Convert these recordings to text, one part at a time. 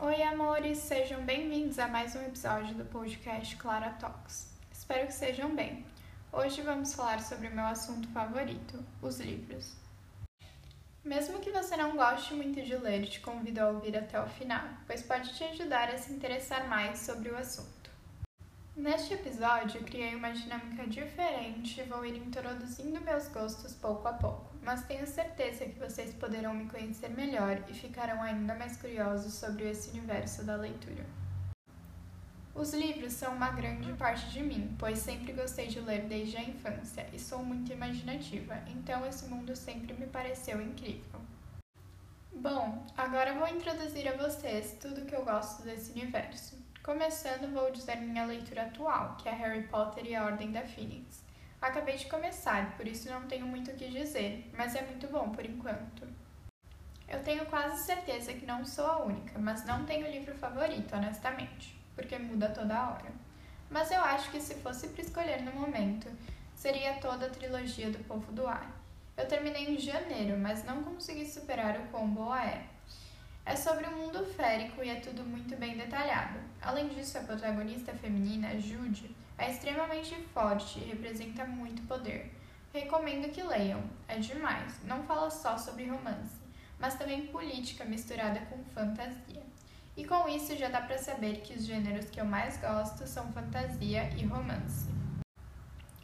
Oi, amores! Sejam bem-vindos a mais um episódio do podcast Clara Talks. Espero que sejam bem. Hoje vamos falar sobre o meu assunto favorito, os livros. Mesmo que você não goste muito de ler, te convido a ouvir até o final, pois pode te ajudar a se interessar mais sobre o assunto. Neste episódio, criei uma dinâmica diferente e vou ir introduzindo meus gostos pouco a pouco, mas tenho certeza que vocês poderão me conhecer melhor e ficarão ainda mais curiosos sobre esse universo da leitura. Os livros são uma grande parte de mim, pois sempre gostei de ler desde a infância e sou muito imaginativa, então esse mundo sempre me pareceu incrível. Bom, agora vou introduzir a vocês tudo que eu gosto desse universo. Começando, vou dizer minha leitura atual, que é Harry Potter e a Ordem da Fênix. Acabei de começar, por isso não tenho muito o que dizer, mas é muito bom por enquanto. Eu tenho quase certeza que não sou a única, mas não tenho livro favorito, honestamente, porque muda toda hora. Mas eu acho que se fosse para escolher no momento, seria toda a trilogia do Povo do Ar. Eu terminei em janeiro, mas não consegui superar o quão boa é. Sobre um mundo férico e é tudo muito bem detalhado. Além disso, a protagonista feminina, Jude, é extremamente forte e representa muito poder. Recomendo que leiam, é demais. Não fala só sobre romance, mas também política misturada com fantasia. E com isso já dá para saber que os gêneros que eu mais gosto são fantasia e romance.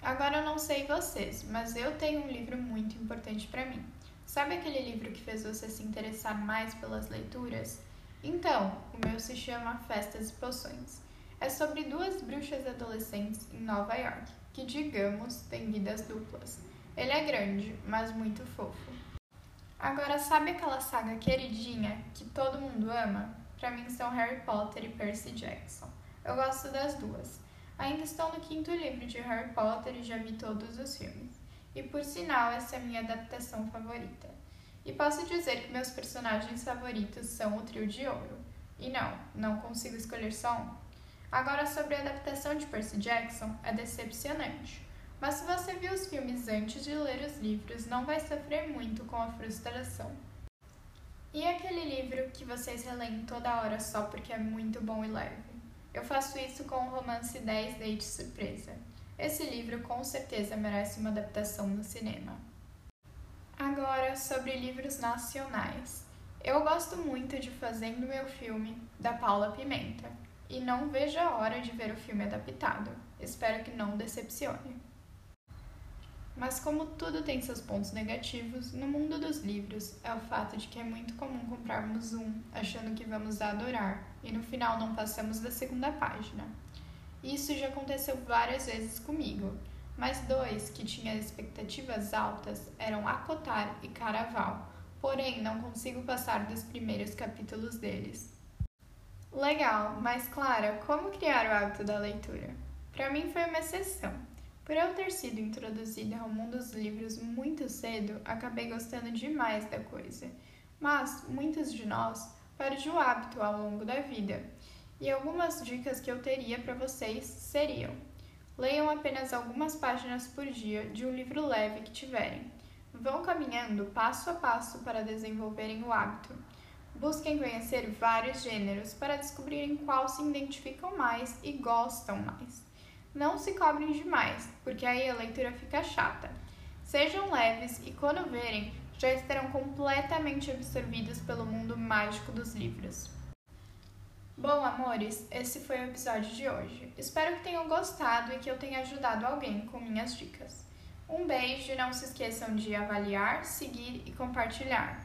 Agora eu não sei vocês, mas eu tenho um livro muito importante para mim. Sabe aquele livro que fez você se interessar mais pelas leituras? Então, o meu se chama Festas e Poções. É sobre duas bruxas adolescentes em Nova York, que, digamos, têm vidas duplas. Ele é grande, mas muito fofo. Agora, sabe aquela saga queridinha que todo mundo ama? Para mim são Harry Potter e Percy Jackson. Eu gosto das duas. Ainda estou no quinto livro de Harry Potter e já vi todos os filmes e por sinal essa é a minha adaptação favorita. E posso dizer que meus personagens favoritos são o Trio de Ouro. E não, não consigo escolher só um. Agora sobre a adaptação de Percy Jackson, é decepcionante. Mas se você viu os filmes antes de ler os livros, não vai sofrer muito com a frustração. E aquele livro que vocês releem toda hora só porque é muito bom e leve? Eu faço isso com o romance 10 Dates Surpresa. Esse livro com certeza merece uma adaptação no cinema. Agora, sobre livros nacionais. Eu gosto muito de Fazendo Meu Filme, da Paula Pimenta, e não vejo a hora de ver o filme adaptado. Espero que não decepcione. Mas, como tudo tem seus pontos negativos, no mundo dos livros é o fato de que é muito comum comprarmos um achando que vamos adorar e no final não passamos da segunda página. Isso já aconteceu várias vezes comigo, mas dois que tinham expectativas altas eram Acotar e Caraval, porém não consigo passar dos primeiros capítulos deles. Legal, mas Clara, como criar o hábito da leitura? Para mim foi uma exceção. Por eu ter sido introduzida ao mundo dos livros muito cedo, acabei gostando demais da coisa. Mas muitos de nós perdem o hábito ao longo da vida e algumas dicas que eu teria para vocês seriam: leiam apenas algumas páginas por dia de um livro leve que tiverem. Vão caminhando passo a passo para desenvolverem o hábito. Busquem conhecer vários gêneros para descobrirem qual se identificam mais e gostam mais. Não se cobrem demais, porque aí a leitura fica chata. Sejam leves e, quando verem, já estarão completamente absorvidos pelo mundo mágico dos livros. Bom, amores, esse foi o episódio de hoje. Espero que tenham gostado e que eu tenha ajudado alguém com minhas dicas. Um beijo e não se esqueçam de avaliar, seguir e compartilhar.